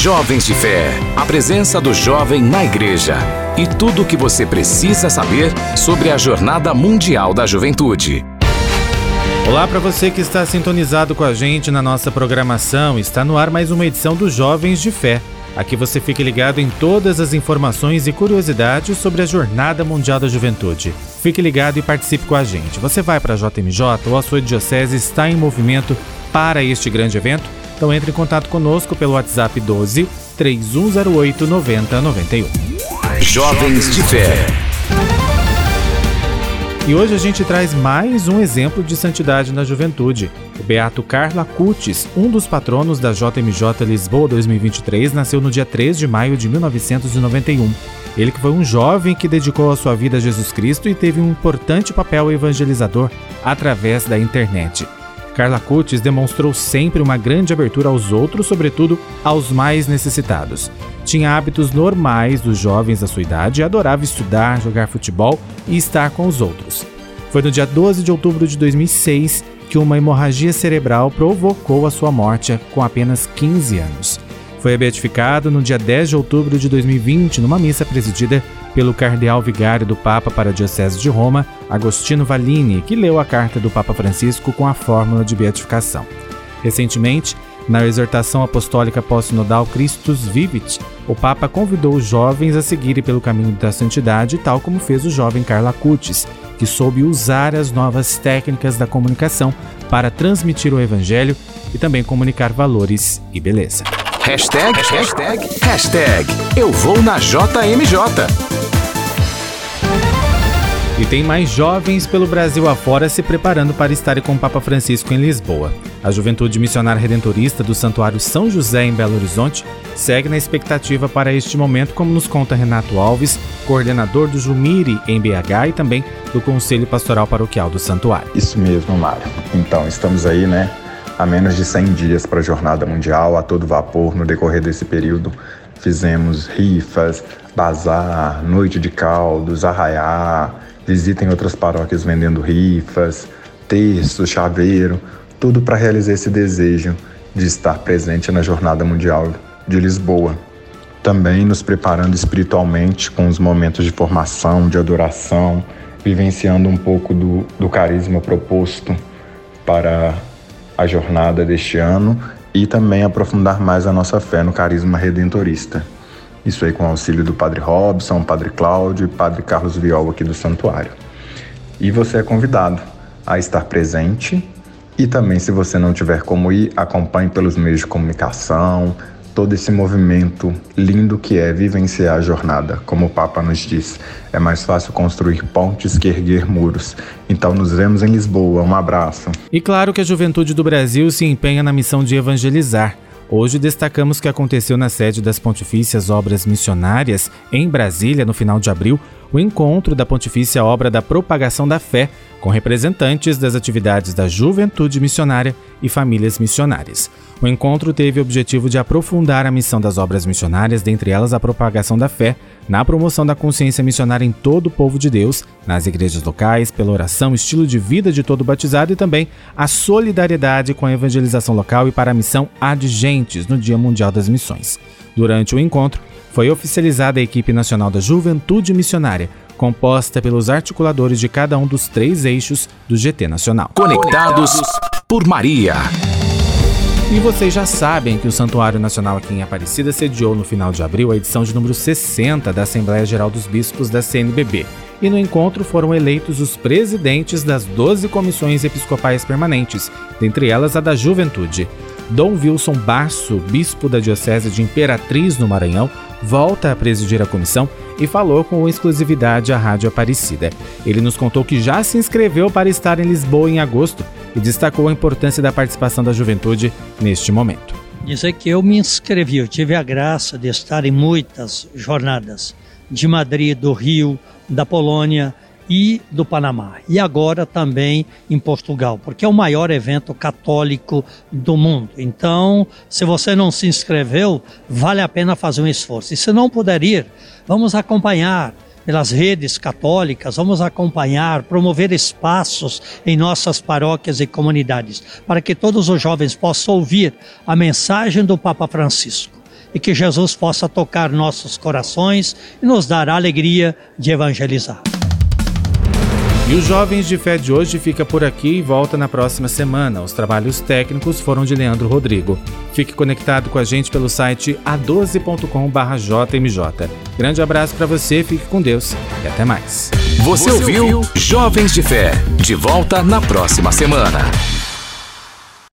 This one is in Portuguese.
Jovens de Fé. A presença do jovem na igreja. E tudo o que você precisa saber sobre a Jornada Mundial da Juventude. Olá para você que está sintonizado com a gente na nossa programação. Está no ar mais uma edição do Jovens de Fé. Aqui você fique ligado em todas as informações e curiosidades sobre a Jornada Mundial da Juventude. Fique ligado e participe com a gente. Você vai para a JMJ ou a sua diocese está em movimento para este grande evento? Então entre em contato conosco pelo WhatsApp 12 3108 9091. Jovens de Fé. E hoje a gente traz mais um exemplo de santidade na juventude. O beato Carla Cutis, um dos patronos da JMJ Lisboa 2023, nasceu no dia 3 de maio de 1991. Ele que foi um jovem que dedicou a sua vida a Jesus Cristo e teve um importante papel evangelizador através da internet. Carla Cutis demonstrou sempre uma grande abertura aos outros, sobretudo aos mais necessitados. Tinha hábitos normais dos jovens da sua idade e adorava estudar, jogar futebol e estar com os outros. Foi no dia 12 de outubro de 2006 que uma hemorragia cerebral provocou a sua morte com apenas 15 anos. Foi beatificado no dia 10 de outubro de 2020 numa missa presidida pelo cardeal vigário do Papa para a Diocese de Roma, Agostino Valini, que leu a carta do Papa Francisco com a fórmula de beatificação. Recentemente, na exortação apostólica pós-sinodal Christus Vivit, o Papa convidou os jovens a seguirem pelo caminho da santidade, tal como fez o jovem Carla Cutis, que soube usar as novas técnicas da comunicação para transmitir o Evangelho e também comunicar valores e beleza. Hashtag, hashtag, hashtag Eu vou na JMJ. E tem mais jovens pelo Brasil afora se preparando para estarem com o Papa Francisco em Lisboa. A Juventude Missionária Redentorista do Santuário São José em Belo Horizonte segue na expectativa para este momento, como nos conta Renato Alves, coordenador do Jumiri em BH e também do Conselho Pastoral Paroquial do Santuário. Isso mesmo, Mário. Então, estamos aí, né, a menos de 100 dias para a Jornada Mundial, a todo vapor. No decorrer desse período, fizemos rifas, bazar, noite de caldos, arraiar, Visitem outras paróquias vendendo rifas, terço, chaveiro, tudo para realizar esse desejo de estar presente na Jornada Mundial de Lisboa. Também nos preparando espiritualmente com os momentos de formação, de adoração, vivenciando um pouco do, do carisma proposto para a jornada deste ano e também aprofundar mais a nossa fé no carisma redentorista. Isso aí com o auxílio do Padre Robson, Padre Cláudio e Padre Carlos Viol aqui do Santuário. E você é convidado a estar presente e também, se você não tiver como ir, acompanhe pelos meios de comunicação, todo esse movimento lindo que é vivenciar a jornada. Como o Papa nos diz, é mais fácil construir pontes que erguer muros. Então nos vemos em Lisboa. Um abraço. E claro que a juventude do Brasil se empenha na missão de evangelizar. Hoje destacamos que aconteceu na sede das Pontifícias Obras Missionárias, em Brasília, no final de abril, o encontro da Pontifícia Obra da Propagação da Fé, com representantes das atividades da juventude missionária e famílias missionárias. O encontro teve o objetivo de aprofundar a missão das obras missionárias, dentre elas a propagação da fé, na promoção da consciência missionária em todo o povo de Deus, nas igrejas locais, pela oração, estilo de vida de todo batizado e também a solidariedade com a evangelização local e para a missão Adigentes no Dia Mundial das Missões. Durante o encontro, foi oficializada a equipe nacional da Juventude Missionária, composta pelos articuladores de cada um dos três eixos do GT Nacional. Conectados por Maria. E vocês já sabem que o Santuário Nacional aqui em Aparecida sediou no final de abril a edição de número 60 da Assembleia Geral dos Bispos da CNBB. E no encontro foram eleitos os presidentes das 12 comissões episcopais permanentes, dentre elas a da Juventude. Dom Wilson Basso, bispo da Diocese de Imperatriz, no Maranhão, volta a presidir a comissão e falou com exclusividade à Rádio Aparecida. Ele nos contou que já se inscreveu para estar em Lisboa em agosto e destacou a importância da participação da juventude neste momento. Dizer que eu me inscrevi, eu tive a graça de estar em muitas jornadas de Madrid, do Rio, da Polônia e do Panamá. E agora também em Portugal, porque é o maior evento católico do mundo. Então, se você não se inscreveu, vale a pena fazer um esforço. E se não puder ir, vamos acompanhar pelas redes católicas, vamos acompanhar, promover espaços em nossas paróquias e comunidades, para que todos os jovens possam ouvir a mensagem do Papa Francisco e que Jesus possa tocar nossos corações e nos dar a alegria de evangelizar. E os Jovens de Fé de hoje fica por aqui e volta na próxima semana. Os trabalhos técnicos foram de Leandro Rodrigo. Fique conectado com a gente pelo site a12.com/jmj. Grande abraço para você, fique com Deus e até mais. Você ouviu Jovens de Fé. De volta na próxima semana.